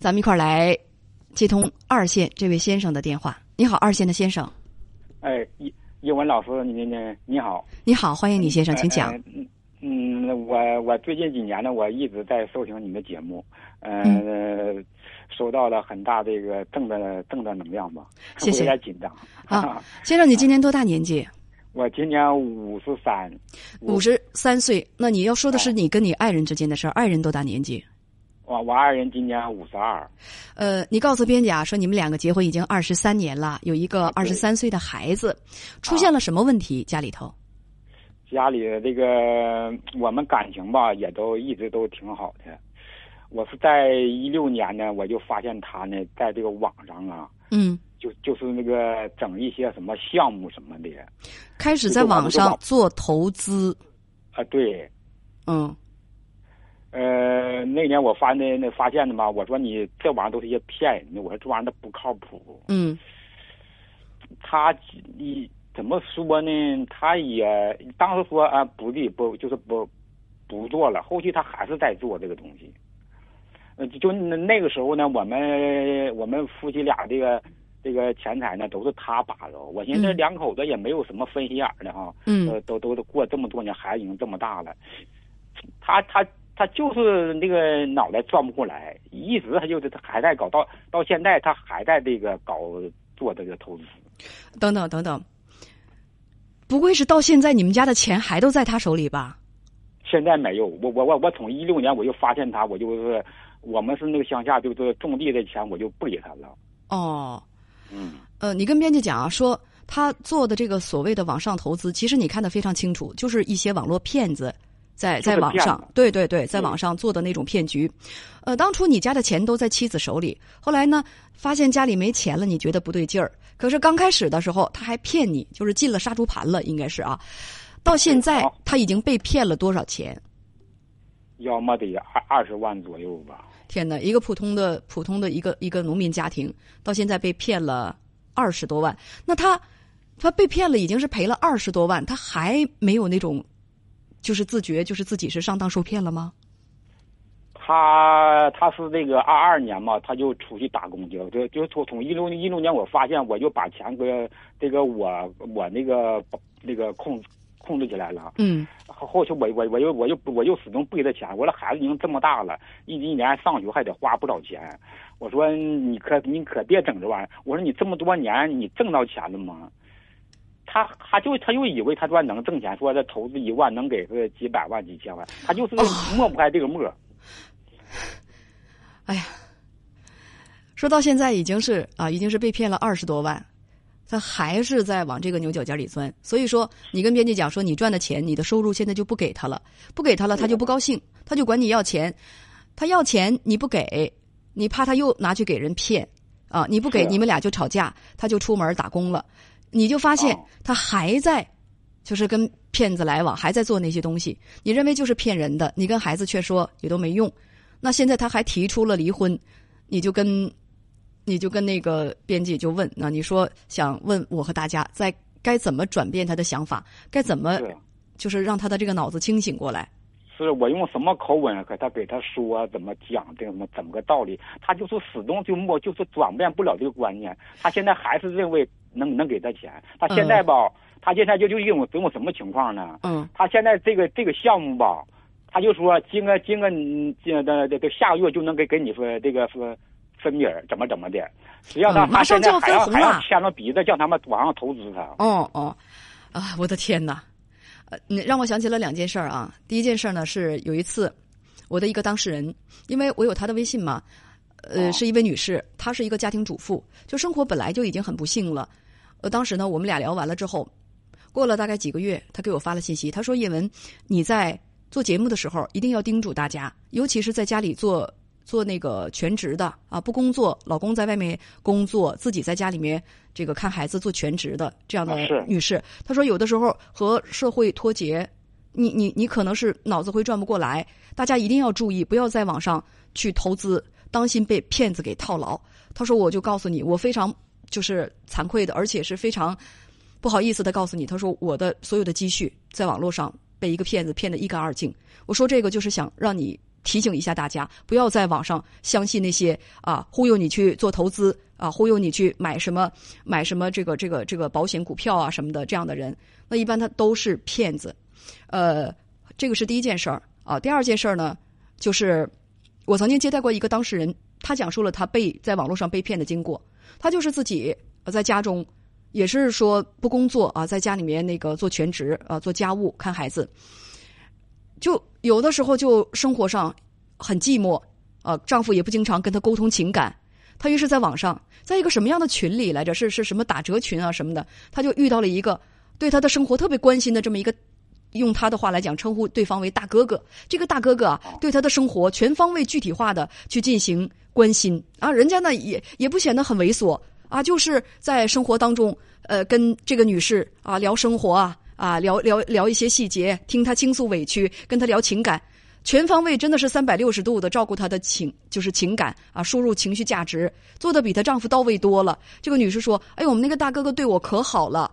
咱们一块儿来接通二线这位先生的电话。你好，二线的先生。哎，叶叶文老师，你你你好。你好，欢迎你先生，请讲。嗯嗯，我我最近几年呢，我一直在收听你的节目，嗯，收到了很大这个正的正的能量吧。谢谢。有点紧张。啊，先生，你今年多大年纪？我今年五十三。五十三岁，那你要说的是你跟你爱人之间的事儿。爱人多大年纪？我我爱人今年五十二。呃，你告诉编辑啊，说你们两个结婚已经二十三年了，有一个二十三岁的孩子，出现了什么问题？家里头？家里的这个我们感情吧，也都一直都挺好的。我是在一六年呢，我就发现他呢，在这个网上啊，嗯，就就是那个整一些什么项目什么的，开始在网上做投资。啊，对，嗯，呃，那年我发那那发现的嘛，我说你这玩意儿都是一些骗人的，我说这玩意儿它不靠谱。嗯，他你。怎么说呢？他也当时说啊，不的不就是不不做了。后期他还是在做这个东西。呃，就那个时候呢，我们我们夫妻俩这个这个钱财呢，都是他把着。我寻思两口子也没有什么分心眼的哈。嗯。都都都过这么多年，孩子已经这么大了。他他他就是那个脑袋转不过来，一直他就是还在搞到到现在，他还在这个搞做这个投资。等等等等。不会是到现在你们家的钱还都在他手里吧？现在没有，我我我我从一六年我就发现他，我就是我们是那个乡下，就是种地的钱我就不给他了。哦，嗯，呃，你跟编辑讲啊，说他做的这个所谓的网上投资，其实你看的非常清楚，就是一些网络骗子。在在网上，对对对，在网上做的那种骗局，呃，当初你家的钱都在妻子手里，后来呢，发现家里没钱了，你觉得不对劲儿。可是刚开始的时候，他还骗你，就是进了杀猪盘了，应该是啊。到现在，他已经被骗了多少钱？要么得二二十万左右吧。天哪，一个普通的普通的一个一个农民家庭，到现在被骗了二十多万。那他他被骗了，已经是赔了二十多万，他还没有那种。就是自觉，就是自己是上当受骗了吗？他他是那个二二年嘛，他就出去打工去了。就就从从一六一六年，我发现我就把钱给这个我我那个那个控控制起来了。嗯。后后期我我我又我又我又始终不给他钱。我说孩子已经这么大了，一一年上学还得花不少钱。我说你可你可别整这玩意儿。我说你这么多年你挣到钱了吗？他他就他就以为他说能挣钱，说这投资一万能给个几百万几千万，他就是抹不开这个沫。哎呀，说到现在已经是啊，已经是被骗了二十多万，他还是在往这个牛角尖里钻。所以说，你跟编辑讲说，你赚的钱，你的收入现在就不给他了，不给他了，他就不高兴，他就管你要钱，他要钱你不给，你怕他又拿去给人骗啊，你不给你们俩就吵架，他就出门打工了。你就发现他还在，就是跟骗子来往，还在做那些东西。你认为就是骗人的，你跟孩子却说也都没用。那现在他还提出了离婚，你就跟，你就跟那个编辑就问，那你说想问我和大家在该怎么转变他的想法，该怎么，就是让他的这个脑子清醒过来。是我用什么口吻给他给他说怎么讲这个什么怎么个道理，他就是始终就没就是转变不了这个观念。他现在还是认为能能给他钱。他现在吧，他现在就就一种这种什么情况呢？嗯。他现在这个这个项目吧，他就说今个今个今的这个下个月就能给给你说这个分分米怎么怎么的。实际上他他现在还要还要牵着鼻子叫他们往上投资他。哦哦，啊！我的天哪！呃，让我想起了两件事儿啊。第一件事儿呢是有一次，我的一个当事人，因为我有他的微信嘛，呃，是一位女士，她是一个家庭主妇，就生活本来就已经很不幸了。呃，当时呢，我们俩聊完了之后，过了大概几个月，她给我发了信息，她说：“叶文，你在做节目的时候一定要叮嘱大家，尤其是在家里做。”做那个全职的啊，不工作，老公在外面工作，自己在家里面这个看孩子做全职的这样的女士，她说有的时候和社会脱节，你你你可能是脑子会转不过来，大家一定要注意，不要在网上去投资，当心被骗子给套牢。她说我就告诉你，我非常就是惭愧的，而且是非常不好意思的告诉你，她说我的所有的积蓄在网络上被一个骗子骗得一干二净。我说这个就是想让你。提醒一下大家，不要在网上相信那些啊忽悠你去做投资啊，忽悠你去买什么买什么这个这个这个保险股票啊什么的这样的人，那一般他都是骗子。呃，这个是第一件事儿啊。第二件事儿呢，就是我曾经接待过一个当事人，他讲述了他被在网络上被骗的经过。他就是自己在家中，也是说不工作啊，在家里面那个做全职啊，做家务看孩子。就有的时候就生活上很寂寞啊，丈夫也不经常跟她沟通情感，她于是在网上，在一个什么样的群里来着？是是什么打折群啊什么的？她就遇到了一个对她的生活特别关心的这么一个，用她的话来讲，称呼对方为大哥哥。这个大哥哥啊，对她的生活全方位具体化的去进行关心啊，人家呢也也不显得很猥琐啊，就是在生活当中呃跟这个女士啊聊生活啊。啊，聊聊聊一些细节，听他倾诉委屈，跟他聊情感，全方位真的是三百六十度的照顾他的情，就是情感啊，输入情绪价值，做的比她丈夫到位多了。这个女士说：“哎，我们那个大哥哥对我可好了，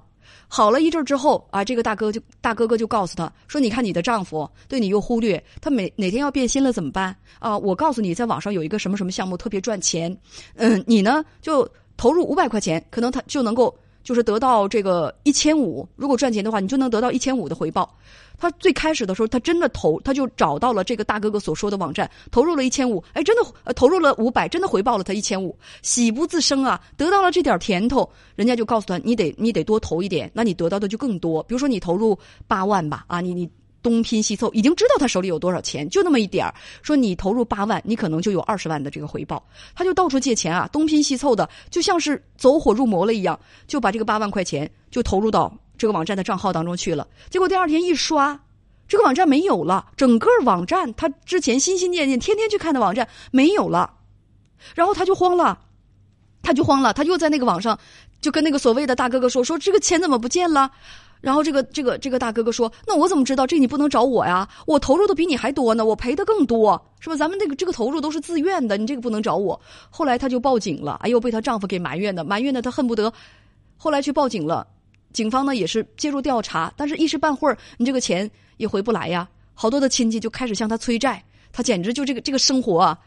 好了一阵之后啊，这个大哥就大哥哥就告诉她说：你看你的丈夫对你又忽略，他每哪天要变心了怎么办啊？我告诉你，在网上有一个什么什么项目特别赚钱，嗯，你呢就投入五百块钱，可能他就能够。”就是得到这个一千五，如果赚钱的话，你就能得到一千五的回报。他最开始的时候，他真的投，他就找到了这个大哥哥所说的网站，投入了一千五，哎，真的呃投入了五百，真的回报了他一千五，喜不自胜啊，得到了这点甜头，人家就告诉他，你得你得多投一点，那你得到的就更多。比如说你投入八万吧，啊，你你。东拼西凑，已经知道他手里有多少钱，就那么一点儿。说你投入八万，你可能就有二十万的这个回报。他就到处借钱啊，东拼西凑的，就像是走火入魔了一样，就把这个八万块钱就投入到这个网站的账号当中去了。结果第二天一刷，这个网站没有了，整个网站他之前心心念念、天天去看的网站没有了，然后他就慌了，他就慌了，他又在那个网上就跟那个所谓的大哥哥说：“说这个钱怎么不见了？”然后这个这个这个大哥哥说：“那我怎么知道？这你不能找我呀！我投入的比你还多呢，我赔的更多，是吧？咱们这个这个投入都是自愿的，你这个不能找我。”后来她就报警了，哎呦，被她丈夫给埋怨的，埋怨的她恨不得，后来去报警了。警方呢也是介入调查，但是一时半会儿你这个钱也回不来呀。好多的亲戚就开始向她催债，她简直就这个这个生活啊，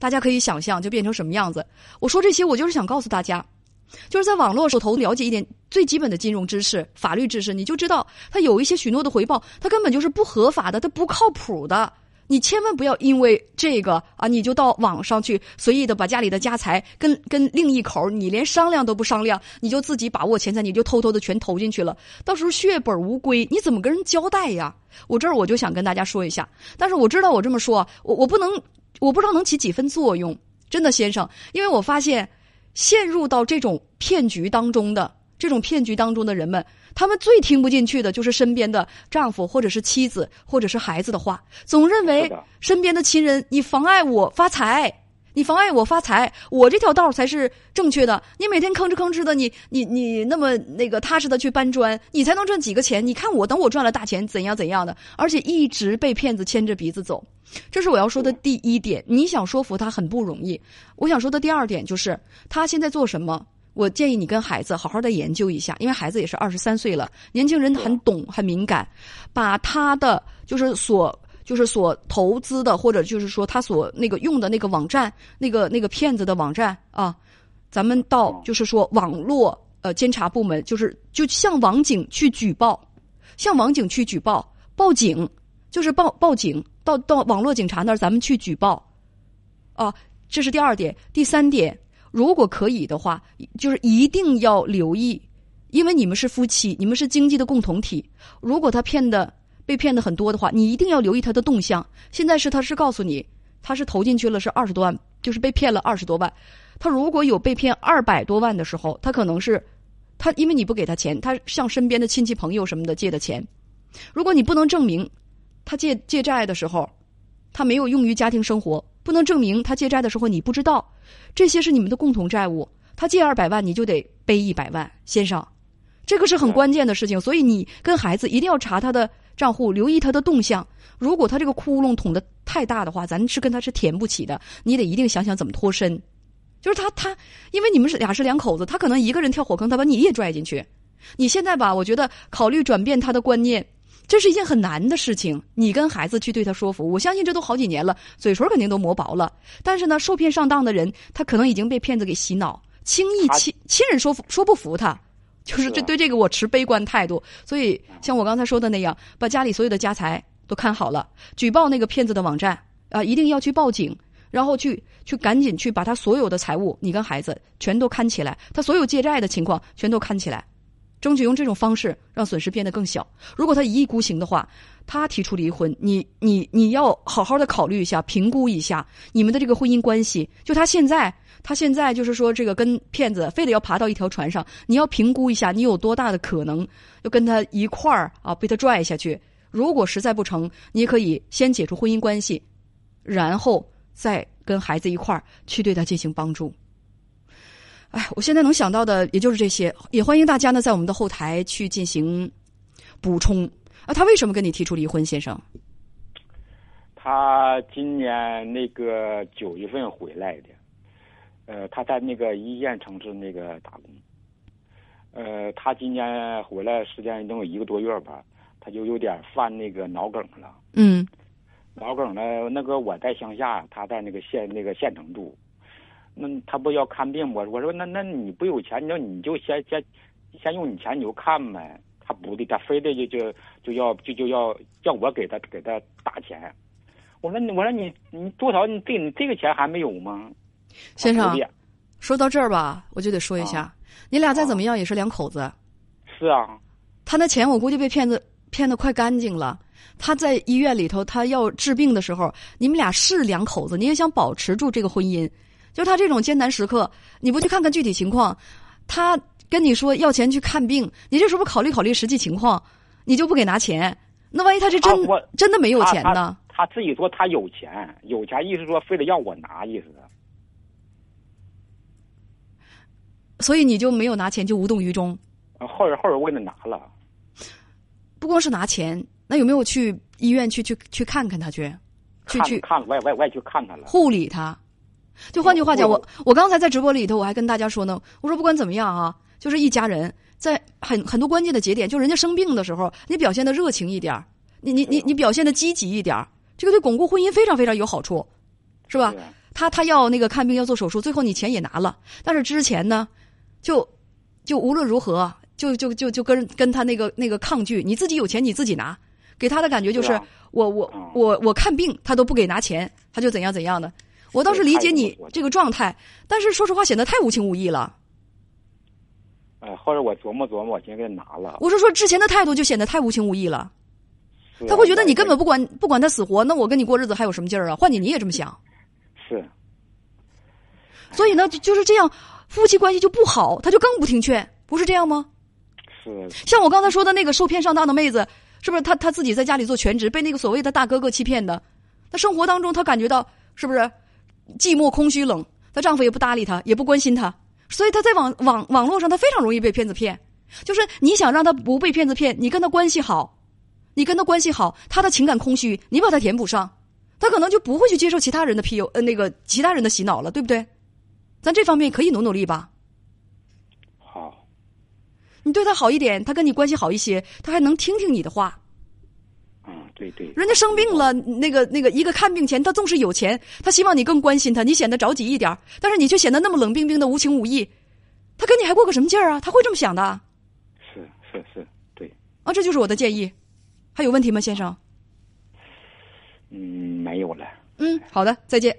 大家可以想象就变成什么样子。我说这些，我就是想告诉大家。就是在网络手头了解一点最基本的金融知识、法律知识，你就知道他有一些许诺的回报，他根本就是不合法的，他不靠谱的。你千万不要因为这个啊，你就到网上去随意的把家里的家财跟跟另一口，你连商量都不商量，你就自己把握钱财，你就偷偷的全投进去了，到时候血本无归，你怎么跟人交代呀？我这儿我就想跟大家说一下，但是我知道我这么说，我我不能，我不知道能起几分作用，真的先生，因为我发现。陷入到这种骗局当中的这种骗局当中的人们，他们最听不进去的就是身边的丈夫或者是妻子或者是孩子的话，总认为身边的亲人你妨碍我发财，你妨碍我发财，我这条道才是正确的。你每天吭哧吭哧的，你你你那么那个踏实的去搬砖，你才能赚几个钱？你看我等我赚了大钱怎样怎样的，而且一直被骗子牵着鼻子走。这是我要说的第一点，你想说服他很不容易。我想说的第二点就是，他现在做什么？我建议你跟孩子好好的研究一下，因为孩子也是二十三岁了，年轻人很懂很敏感，把他的就是所就是所投资的，或者就是说他所那个用的那个网站，那个那个骗子的网站啊，咱们到就是说网络呃监察部门，就是就向网警去举报，向网警去举报，报警。就是报报警，到到网络警察那儿，咱们去举报，啊，这是第二点。第三点，如果可以的话，就是一定要留意，因为你们是夫妻，你们是经济的共同体。如果他骗的被骗的很多的话，你一定要留意他的动向。现在是他是告诉你，他是投进去了是二十多万，就是被骗了二十多万。他如果有被骗二百多万的时候，他可能是他因为你不给他钱，他向身边的亲戚朋友什么的借的钱。如果你不能证明。他借借债的时候，他没有用于家庭生活，不能证明他借债的时候你不知道，这些是你们的共同债务。他借二百万，你就得背一百万，先生，这个是很关键的事情。所以你跟孩子一定要查他的账户，留意他的动向。如果他这个窟窿捅的太大的话，咱是跟他是填不起的。你得一定想想怎么脱身。就是他他，因为你们是俩是两口子，他可能一个人跳火坑，他把你也拽进去。你现在吧，我觉得考虑转变他的观念。这是一件很难的事情。你跟孩子去对他说服，我相信这都好几年了，嘴唇肯定都磨薄了。但是呢，受骗上当的人，他可能已经被骗子给洗脑，轻易亲亲人说服说不服他，就是这对这个我持悲观态度。所以像我刚才说的那样，把家里所有的家财都看好了，举报那个骗子的网站啊，一定要去报警。然后去去赶紧去把他所有的财物，你跟孩子全都看起来，他所有借债的情况全都看起来，争取用这种方式让损失变得更小。如果他一意孤行的话，他提出离婚，你你你要好好的考虑一下，评估一下你们的这个婚姻关系。就他现在，他现在就是说这个跟骗子非得要爬到一条船上，你要评估一下你有多大的可能要跟他一块儿啊被他拽下去。如果实在不成，你可以先解除婚姻关系，然后。再跟孩子一块儿去对他进行帮助。哎，我现在能想到的也就是这些，也欢迎大家呢在我们的后台去进行补充。啊，他为什么跟你提出离婚，先生？他今年那个九月份回来的，呃，他在那个一线城市那个打工。呃，他今年回来时间能有一个多月吧，他就有点犯那个脑梗了。嗯。脑梗呢？那个我在乡下，他在那个县那个县城住。那他不要看病我我说那那你不有钱，那你就先先先用你钱你就看呗。他不的，他非得就就就要就就要叫我给他给他打钱。我说我说你你多少你这你这个钱还没有吗？先生，说到这儿吧，我就得说一下，你俩再怎么样也是两口子。是啊。他那钱我估计被骗子骗的快干净了。他在医院里头，他要治病的时候，你们俩是两口子，你也想保持住这个婚姻。就他这种艰难时刻，你不去看看具体情况，他跟你说要钱去看病，你这时候不考虑考虑实际情况，你就不给拿钱。那万一他是真真的没有钱呢？他自己说他有钱，有钱意思说非得要我拿意思。所以你就没有拿钱，就无动于衷。后边后边我给他拿了，不光是拿钱。那有没有去医院去去去看看他去？去去看，我也我也我也去看他了。护理他，就换句话讲，我我刚才在直播里头，我还跟大家说呢，我说不管怎么样啊，就是一家人在很很多关键的节点，就人家生病的时候，你表现的热情一点儿你你你你表现的积极一点儿这个对巩固婚姻非常非常有好处，是吧？他他要那个看病要做手术，最后你钱也拿了，但是之前呢，就就无论如何，就就就就跟跟他那个那个抗拒，你自己有钱你自己拿。给他的感觉就是我我我我看病他都不给拿钱，他就怎样怎样的。我倒是理解你这个状态，但是说实话显得太无情无义了。呃，后来我琢磨琢磨，我先给他拿了。我是说之前的态度就显得太无情无义了，他会觉得你根本不管不管他死活，那我跟你过日子还有什么劲儿啊？换你你也这么想。是。所以呢，就就是这样，夫妻关系就不好，他就更不听劝，不是这样吗？是。像我刚才说的那个受骗上当的妹子。是不是她她自己在家里做全职，被那个所谓的大哥哥欺骗的？她生活当中她感觉到是不是寂寞、空虚、冷？她丈夫也不搭理她，也不关心她，所以他在网网网络上，他非常容易被骗子骗。就是你想让他不被骗子骗，你跟他关系好，你跟他关系好，他的情感空虚，你把他填补上，他可能就不会去接受其他人的 P U 呃，那个其他人的洗脑了，对不对？咱这方面可以努努力吧。好你对他好一点，他跟你关系好一些，他还能听听你的话。嗯，对对。人家生病了，那个那个一个看病钱，他纵使有钱，他希望你更关心他，你显得着急一点但是你却显得那么冷冰冰的、无情无义，他跟你还过个什么劲儿啊？他会这么想的。是是是，对。啊，这就是我的建议。还有问题吗，先生？嗯，没有了。嗯，好的，再见。